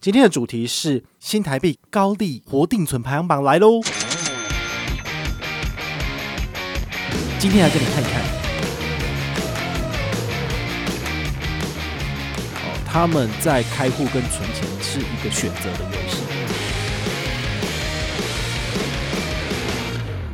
今天的主题是新台币高利活定存排行榜来喽！今天来给你看一看，他们在开户跟存钱是一个选择的游戏。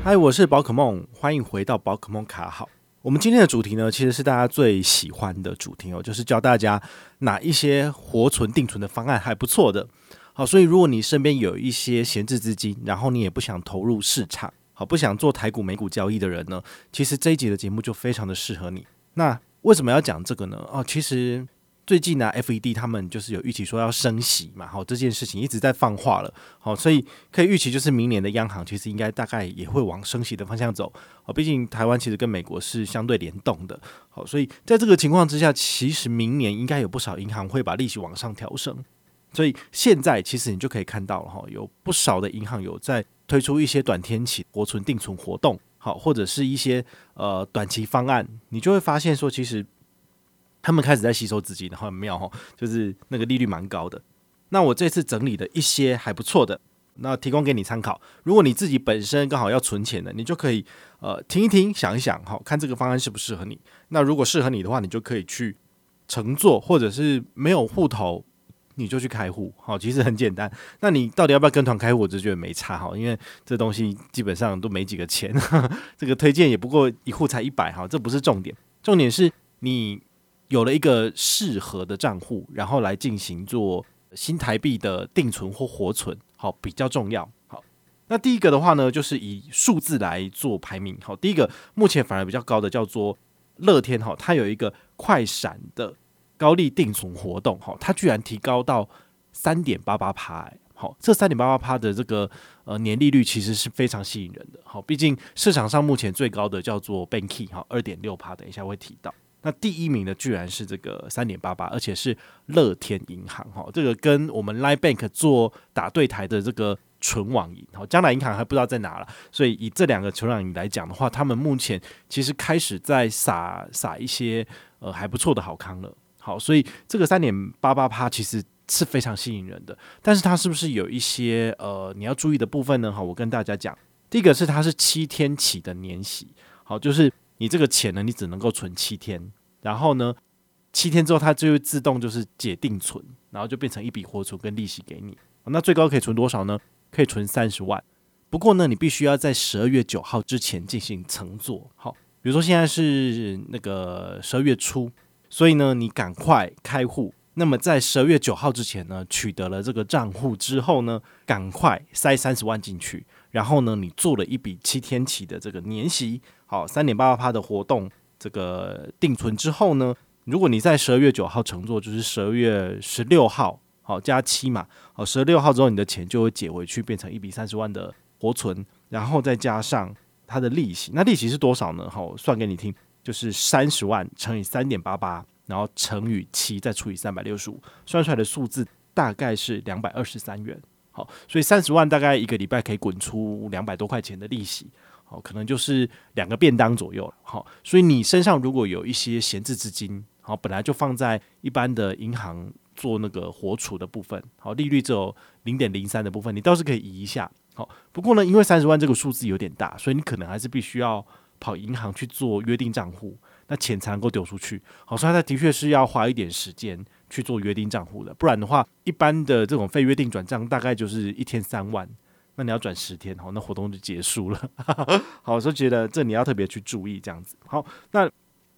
嗨，我是宝可梦，欢迎回到宝可梦卡号。我们今天的主题呢，其实是大家最喜欢的主题哦，就是教大家哪一些活存定存的方案还不错的。好，所以如果你身边有一些闲置资金，然后你也不想投入市场，好，不想做台股美股交易的人呢，其实这一集的节目就非常的适合你。那为什么要讲这个呢？哦，其实。最近呢，FED 他们就是有预期说要升息嘛，好，这件事情一直在放话了，好，所以可以预期就是明年的央行其实应该大概也会往升息的方向走，好，毕竟台湾其实跟美国是相对联动的，好，所以在这个情况之下，其实明年应该有不少银行会把利息往上调升，所以现在其实你就可以看到了哈，有不少的银行有在推出一些短天期活存定存活动，好，或者是一些呃短期方案，你就会发现说其实。他们开始在吸收资金，然后很妙哈，就是那个利率蛮高的。那我这次整理的一些还不错的，那提供给你参考。如果你自己本身刚好要存钱的，你就可以呃听一听，想一想哈，看这个方案适不适合你。那如果适合你的话，你就可以去乘坐，或者是没有户头，你就去开户。好，其实很简单。那你到底要不要跟团开户？我就觉得没差哈，因为这东西基本上都没几个钱，这个推荐也不过一户才一百哈，这不是重点，重点是你。有了一个适合的账户，然后来进行做新台币的定存或活存，好，比较重要。好，那第一个的话呢，就是以数字来做排名。好，第一个目前反而比较高的叫做乐天，哈，它有一个快闪的高利定存活动，哈，它居然提高到三点八八趴，好，这三点八八趴的这个呃年利率其实是非常吸引人的。好，毕竟市场上目前最高的叫做 Banky，哈，二点六趴，等一下会提到。那第一名呢，居然是这个三点八八，而且是乐天银行哈，这个跟我们 Line Bank 做打对台的这个纯网银，好，将来银行还不知道在哪了，所以以这两个纯网银来讲的话，他们目前其实开始在撒撒一些呃还不错的好康了，好，所以这个三点八八趴其实是非常吸引人的，但是它是不是有一些呃你要注意的部分呢？哈，我跟大家讲，第一个是它是七天起的年息，好，就是。你这个钱呢，你只能够存七天，然后呢，七天之后它就会自动就是解定存，然后就变成一笔活存跟利息给你。那最高可以存多少呢？可以存三十万。不过呢，你必须要在十二月九号之前进行乘坐。好，比如说现在是那个十二月初，所以呢，你赶快开户。那么在十二月九号之前呢，取得了这个账户之后呢，赶快塞三十万进去，然后呢，你做了一笔七天期的这个年息。好，三点八八趴的活动，这个定存之后呢，如果你在十二月九号乘坐，就是十二月十六号，好加七嘛，好十六号之后，你的钱就会解回去，变成一笔三十万的活存，然后再加上它的利息，那利息是多少呢？好，算给你听，就是三十万乘以三点八八，然后乘以七，再除以三百六十五，算出来的数字大概是两百二十三元。好，所以三十万大概一个礼拜可以滚出两百多块钱的利息。好，可能就是两个便当左右。好，所以你身上如果有一些闲置资金，好，本来就放在一般的银行做那个活储的部分，好，利率只有零点零三的部分，你倒是可以移一下。好，不过呢，因为三十万这个数字有点大，所以你可能还是必须要跑银行去做约定账户，那钱才能够丢出去。好，所以它的确是要花一点时间去做约定账户的，不然的话，一般的这种非约定转账大概就是一天三万。那你要转十天，好，那活动就结束了。好，我就觉得这你要特别去注意这样子。好，那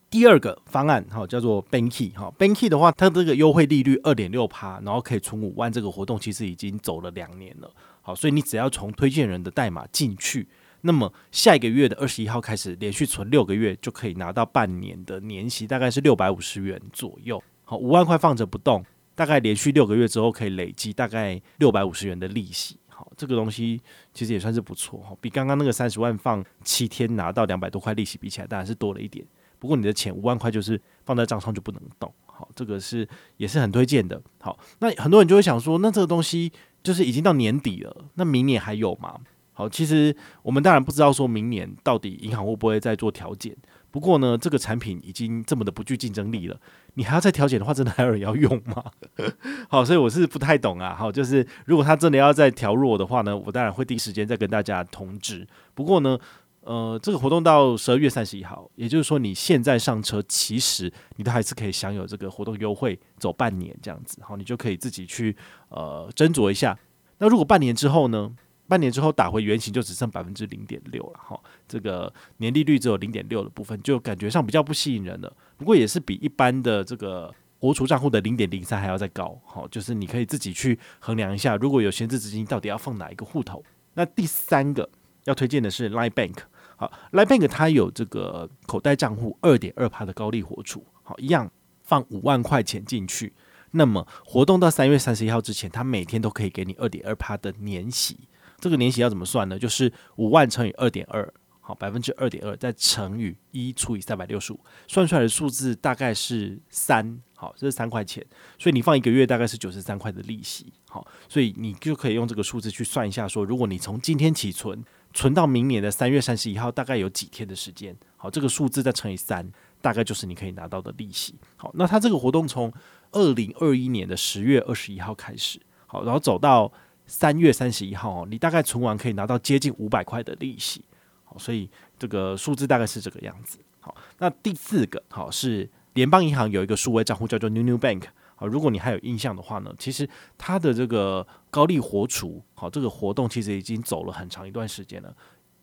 第二个方案，好，叫做 Banky，哈，Banky 的话，它这个优惠利率二点六趴，然后可以存五万，这个活动其实已经走了两年了。好，所以你只要从推荐人的代码进去，那么下一个月的二十一号开始，连续存六个月就可以拿到半年的年息，大概是六百五十元左右。好，五万块放着不动，大概连续六个月之后可以累积大概六百五十元的利息。好，这个东西其实也算是不错哈，比刚刚那个三十万放七天拿到两百多块利息比起来，当然是多了一点。不过你的钱五万块就是放在账上就不能动，好，这个是也是很推荐的。好，那很多人就会想说，那这个东西就是已经到年底了，那明年还有吗？好，其实我们当然不知道说明年到底银行会不会再做调减。不过呢，这个产品已经这么的不具竞争力了，你还要再调减的话，真的还有人要用吗？好，所以我是不太懂啊。好，就是如果他真的要再调弱的话呢，我当然会第一时间再跟大家通知。不过呢，呃，这个活动到十二月三十一号，也就是说你现在上车，其实你都还是可以享有这个活动优惠，走半年这样子。好，你就可以自己去呃斟酌一下。那如果半年之后呢？半年之后打回原形就只剩百分之零点六了哈，这个年利率只有零点六的部分，就感觉上比较不吸引人了。不过也是比一般的这个活储账户的零点零三还要再高，好，就是你可以自己去衡量一下，如果有闲置资金，到底要放哪一个户头。那第三个要推荐的是 Line Bank，好，Line Bank 它有这个口袋账户二点二趴的高利活储，好，一样放五万块钱进去，那么活动到三月三十一号之前，它每天都可以给你二点二趴的年息。这个年息要怎么算呢？就是五万乘以二点二，好，百分之二点二再乘以一除以三百六十五，算出来的数字大概是三，好，这是三块钱，所以你放一个月大概是九十三块的利息，好，所以你就可以用这个数字去算一下，说如果你从今天起存，存到明年的三月三十一号，大概有几天的时间，好，这个数字再乘以三，大概就是你可以拿到的利息，好，那它这个活动从二零二一年的十月二十一号开始，好，然后走到。三月三十一号哦，你大概存完可以拿到接近五百块的利息，好，所以这个数字大概是这个样子。好，那第四个好是联邦银行有一个数位账户叫做 Nunu Bank，好，如果你还有印象的话呢，其实它的这个高利活储，好，这个活动其实已经走了很长一段时间了。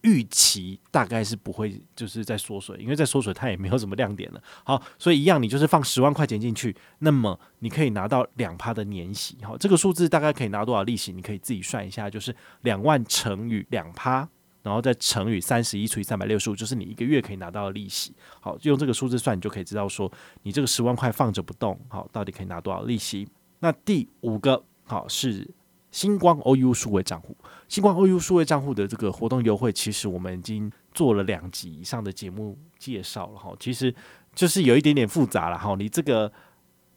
预期大概是不会就是在缩水，因为在缩水它也没有什么亮点了。好，所以一样，你就是放十万块钱进去，那么你可以拿到两趴的年息。好，这个数字大概可以拿多少利息？你可以自己算一下，就是两万乘以两趴，然后再乘以三十一除以三百六十五，就是你一个月可以拿到的利息。好，用这个数字算，你就可以知道说你这个十万块放着不动，好，到底可以拿多少利息？那第五个好是。星光 OU 数位账户，星光 OU 数位账户的这个活动优惠，其实我们已经做了两集以上的节目介绍了哈。其实就是有一点点复杂了哈。你这个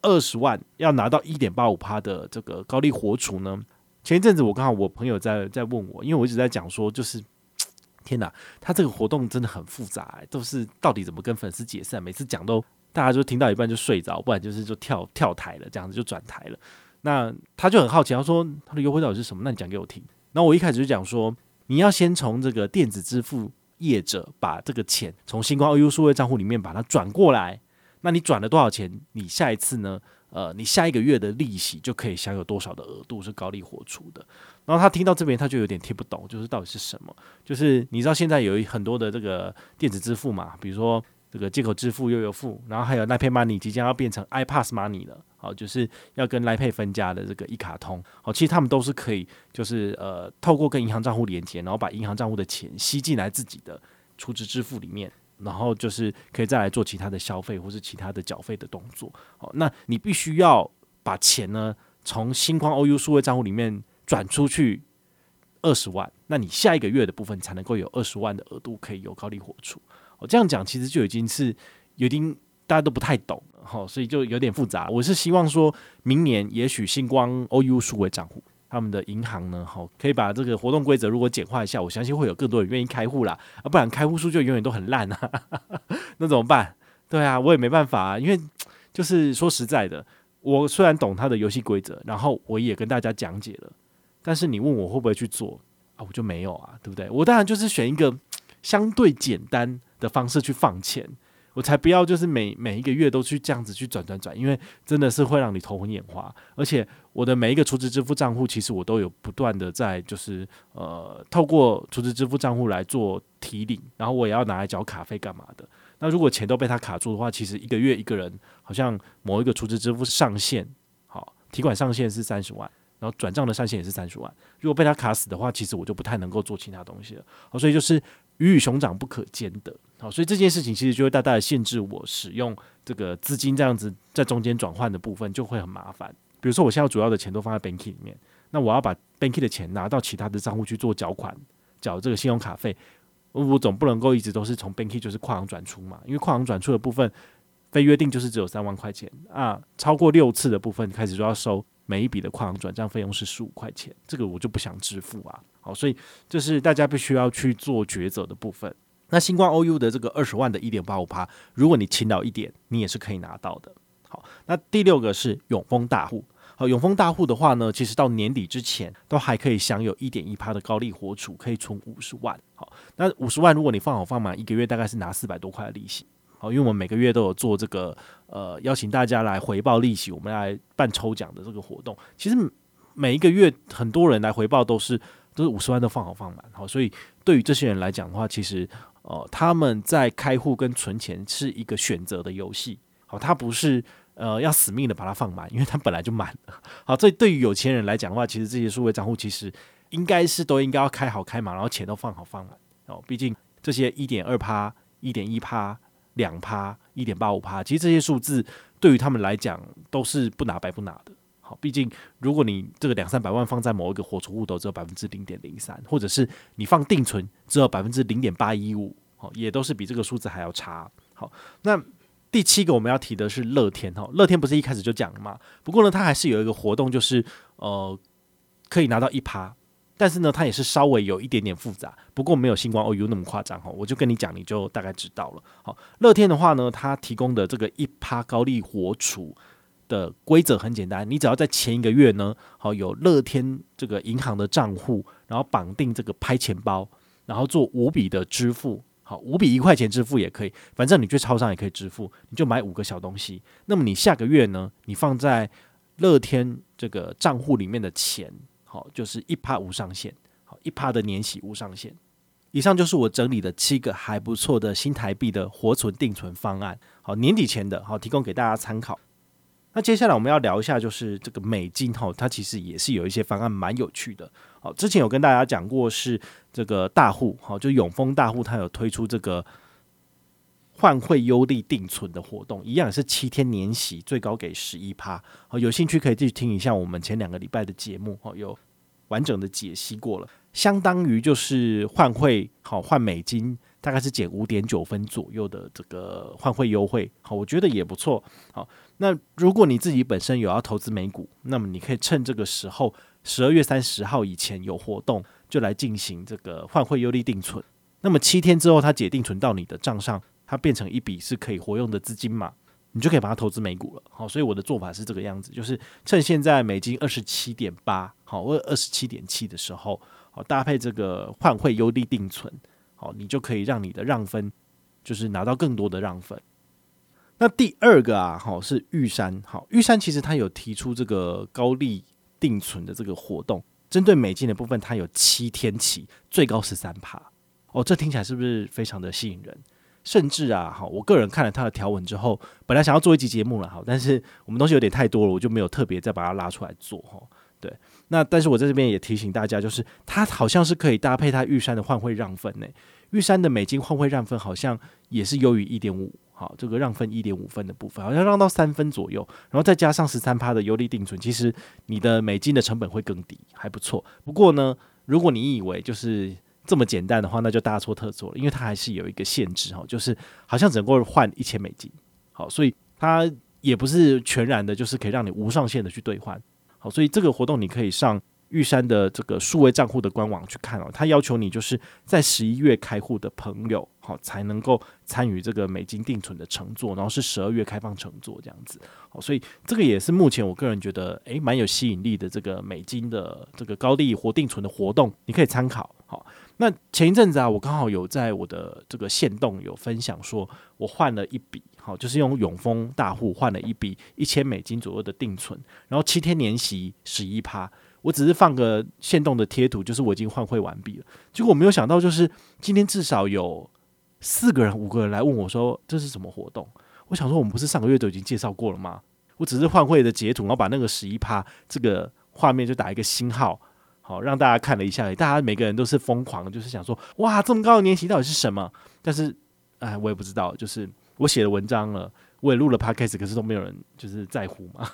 二十万要拿到一点八五趴的这个高利活储呢？前一阵子我刚好我朋友在在问我，因为我一直在讲说，就是 天哪，他这个活动真的很复杂，都是到底怎么跟粉丝解散？每次讲都大家就听到一半就睡着，不然就是就跳跳台了，这样子就转台了。那他就很好奇，他说他的优惠到底是什么？那你讲给我听。那我一开始就讲说，你要先从这个电子支付业者把这个钱从星光 OU 数位账户里面把它转过来。那你转了多少钱？你下一次呢？呃，你下一个月的利息就可以享有多少的额度是高利活出的。然后他听到这边他就有点听不懂，就是到底是什么？就是你知道现在有很多的这个电子支付嘛，比如说。这个街口支付、悠游付，然后还有那片 Money 即将要变成 iPass Money 了，好，就是要跟来配分家的这个一卡通，好，其实他们都是可以，就是呃，透过跟银行账户连接，然后把银行账户的钱吸进来自己的储值支付里面，然后就是可以再来做其他的消费或是其他的缴费的动作。好，那你必须要把钱呢从星光 OU 数位账户里面转出去二十万，那你下一个月的部分才能够有二十万的额度可以有高利活出。哦这样讲其实就已经是有点大家都不太懂了哈，所以就有点复杂。我是希望说明年也许星光 OU 数位账户他们的银行呢，好可以把这个活动规则如果简化一下，我相信会有更多人愿意开户啦。啊，不然开户数就永远都很烂啊，那怎么办？对啊，我也没办法啊，因为就是说实在的，我虽然懂他的游戏规则，然后我也跟大家讲解了，但是你问我会不会去做啊，我就没有啊，对不对？我当然就是选一个相对简单的方式去放钱，我才不要就是每每一个月都去这样子去转转转，因为真的是会让你头昏眼花。而且我的每一个储值支付账户，其实我都有不断的在就是呃透过储值支付账户来做提领，然后我也要拿来缴卡费干嘛的。那如果钱都被他卡住的话，其实一个月一个人好像某一个储值支付上限，好提款上限是三十万，然后转账的上限也是三十万。如果被他卡死的话，其实我就不太能够做其他东西了。好，所以就是。鱼与熊掌不可兼得，好，所以这件事情其实就会大大的限制我使用这个资金这样子在中间转换的部分就会很麻烦。比如说，我现在主要的钱都放在 Banky 里面，那我要把 Banky 的钱拿到其他的账户去做缴款，缴这个信用卡费，我总不能够一直都是从 Banky 就是跨行转出嘛，因为跨行转出的部分非约定就是只有三万块钱啊，超过六次的部分开始就要收每一笔的跨行转账费用是十五块钱，这个我就不想支付啊。好，所以这是大家必须要去做抉择的部分。那新光 OU 的这个二十万的一点八五趴，如果你勤劳一点，你也是可以拿到的。好，那第六个是永丰大户。好，永丰大户的话呢，其实到年底之前都还可以享有一点一趴的高利活储，可以存五十万。好，那五十万如果你放好放满，一个月大概是拿四百多块的利息。好，因为我们每个月都有做这个呃邀请大家来回报利息，我们来办抽奖的这个活动。其实每一个月很多人来回报都是都是五十万都放好放满。好，所以对于这些人来讲的话，其实呃他们在开户跟存钱是一个选择的游戏。好，他不是。呃，要死命的把它放满，因为它本来就满了。好，这对于有钱人来讲的话，其实这些数位账户其实应该是都应该要开好开满，然后钱都放好放满。哦，毕竟这些一点二趴、一点一趴、两趴、一点八五趴，其实这些数字对于他们来讲都是不拿白不拿的。好，毕竟如果你这个两三百万放在某一个活储户头，只有百分之零点零三，或者是你放定存只有百分之零点八一五，好，也都是比这个数字还要差。好，那。第七个我们要提的是乐天哈，乐天不是一开始就讲了吗？不过呢，它还是有一个活动，就是呃可以拿到一趴，但是呢，它也是稍微有一点点复杂，不过没有星光 OU 那么夸张哈。我就跟你讲，你就大概知道了。好，乐天的话呢，它提供的这个一趴高利活储的规则很简单，你只要在前一个月呢，好有乐天这个银行的账户，然后绑定这个拍钱包，然后做五笔的支付。好，五笔一块钱支付也可以，反正你去超商也可以支付，你就买五个小东西。那么你下个月呢，你放在乐天这个账户里面的钱，好，就是一趴无上限，好，一趴的年息无上限。以上就是我整理的七个还不错的新台币的活存定存方案，好，年底前的，好，提供给大家参考。那接下来我们要聊一下，就是这个美金哈，它其实也是有一些方案蛮有趣的。好，之前有跟大家讲过，是这个大户，好，就永丰大户，它有推出这个换汇优利定存的活动，一样是七天年息，最高给十一趴。好，有兴趣可以继续听一下我们前两个礼拜的节目，好，有完整的解析过了，相当于就是换汇，好，换美金。大概是减五点九分左右的这个换汇优惠，好，我觉得也不错。好，那如果你自己本身有要投资美股，那么你可以趁这个时候，十二月三十号以前有活动，就来进行这个换汇优利定存。那么七天之后，它解定存到你的账上，它变成一笔是可以活用的资金嘛，你就可以把它投资美股了。好，所以我的做法是这个样子，就是趁现在美金二十七点八，好，或者二十七点七的时候，好，搭配这个换汇优利定存。好，你就可以让你的让分，就是拿到更多的让分。那第二个啊，好是玉山，好玉山其实它有提出这个高利定存的这个活动，针对美金的部分，它有七天期，最高十三趴。哦，这听起来是不是非常的吸引人？甚至啊，好，我个人看了它的条文之后，本来想要做一集节目了，好，但是我们东西有点太多了，我就没有特别再把它拉出来做哈。对，那但是我在这边也提醒大家，就是它好像是可以搭配它玉山的换汇让分呢。玉山的美金换汇让分好像也是优于一点五，好，这个让分一点五分的部分好像让到三分左右，然后再加上十三趴的优利定存，其实你的美金的成本会更低，还不错。不过呢，如果你以为就是这么简单的话，那就大错特错了，因为它还是有一个限制哈，就是好像只能够换一千美金，好，所以它也不是全然的，就是可以让你无上限的去兑换。好，所以这个活动你可以上玉山的这个数位账户的官网去看哦。它要求你就是在十一月开户的朋友，好才能够参与这个美金定存的乘坐，然后是十二月开放乘坐这样子。好，所以这个也是目前我个人觉得诶蛮有吸引力的这个美金的这个高利活定存的活动，你可以参考。好，那前一阵子啊，我刚好有在我的这个线动有分享说，我换了一笔。好，就是用永丰大户换了一笔一千美金左右的定存，然后七天年息十一趴。我只是放个线动的贴图，就是我已经换汇完毕了。结果我没有想到，就是今天至少有四个人、五个人来问我说这是什么活动。我想说，我们不是上个月都已经介绍过了吗？我只是换汇的截图，然后把那个十一趴这个画面就打一个星号，好让大家看了一下。大家每个人都是疯狂，就是想说哇，这么高的年息到底是什么？但是哎，我也不知道，就是。我写了文章了，我也录了 podcast，可是都没有人就是在乎嘛。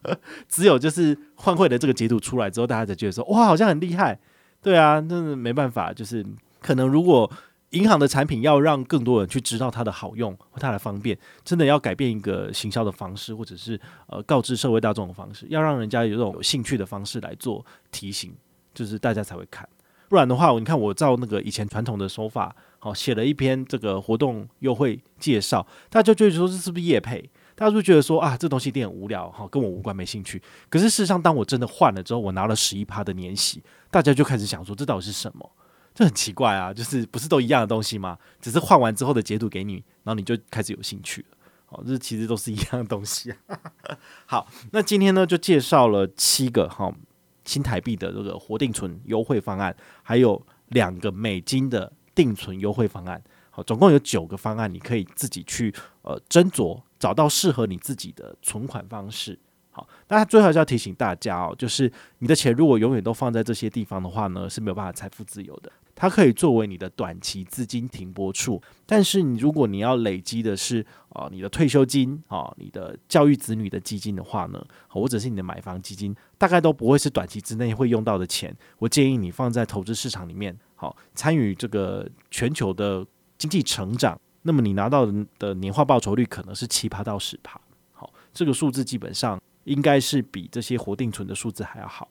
只有就是换汇的这个截图出来之后，大家才觉得说哇，好像很厉害。对啊，那没办法，就是可能如果银行的产品要让更多人去知道它的好用或它的方便，真的要改变一个行销的方式，或者是呃告知社会大众的方式，要让人家有这种有兴趣的方式来做提醒，就是大家才会看。不然的话，你看我照那个以前传统的手法，好写了一篇这个活动优惠介绍，大家就觉得说这是不是夜配？大家就觉得说啊，这东西一定很无聊，哈，跟我无关，没兴趣。可是事实上，当我真的换了之后，我拿了十一趴的年息，大家就开始想说，这到底是什么？这很奇怪啊，就是不是都一样的东西吗？只是换完之后的截图给你，然后你就开始有兴趣了。好，这其实都是一样的东西啊。好，那今天呢就介绍了七个哈新台币的这个活定存优惠方案，还有两个美金的定存优惠方案。好，总共有九个方案，你可以自己去呃斟酌，找到适合你自己的存款方式。好，那最后还是要提醒大家哦，就是你的钱如果永远都放在这些地方的话呢，是没有办法财富自由的。它可以作为你的短期资金停泊处，但是你如果你要累积的是啊、你的退休金啊、你的教育子女的基金的话呢，或者是你的买房基金，大概都不会是短期之内会用到的钱。我建议你放在投资市场里面，好参与这个全球的经济成长，那么你拿到的年化报酬率可能是七趴到十趴。好，这个数字基本上应该是比这些活定存的数字还要好。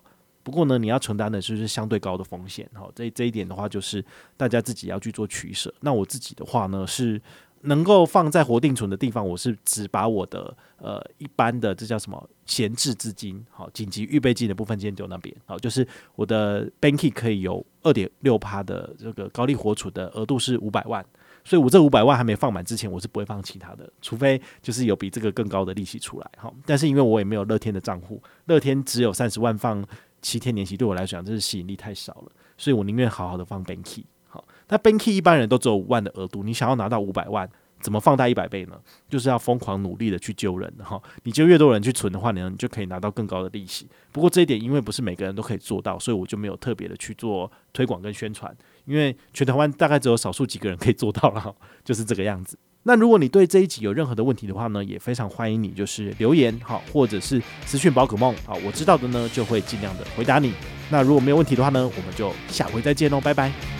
不过呢，你要承担的就是相对高的风险，好，这这一点的话，就是大家自己要去做取舍。那我自己的话呢，是能够放在活定存的地方，我是只把我的呃一般的这叫什么闲置资金，好，紧急预备金的部分先丢那边，好，就是我的 Banky 可以有二点六趴的这个高利活储的额度是五百万，所以我这五百万还没放满之前，我是不会放其他的，除非就是有比这个更高的利息出来，好，但是因为我也没有乐天的账户，乐天只有三十万放。七天年息对我来讲，真是吸引力太少了，所以我宁愿好好的放 Banky。好，那 Banky 一般人都只有五万的额度，你想要拿到五百万，怎么放大一百倍呢？就是要疯狂努力的去揪人哈，你就越多人去存的话呢，你就可以拿到更高的利息。不过这一点因为不是每个人都可以做到，所以我就没有特别的去做推广跟宣传，因为全台湾大概只有少数几个人可以做到了，就是这个样子。那如果你对这一集有任何的问题的话呢，也非常欢迎你就是留言哈，或者是私讯宝可梦啊，我知道的呢就会尽量的回答你。那如果没有问题的话呢，我们就下回再见喽，拜拜。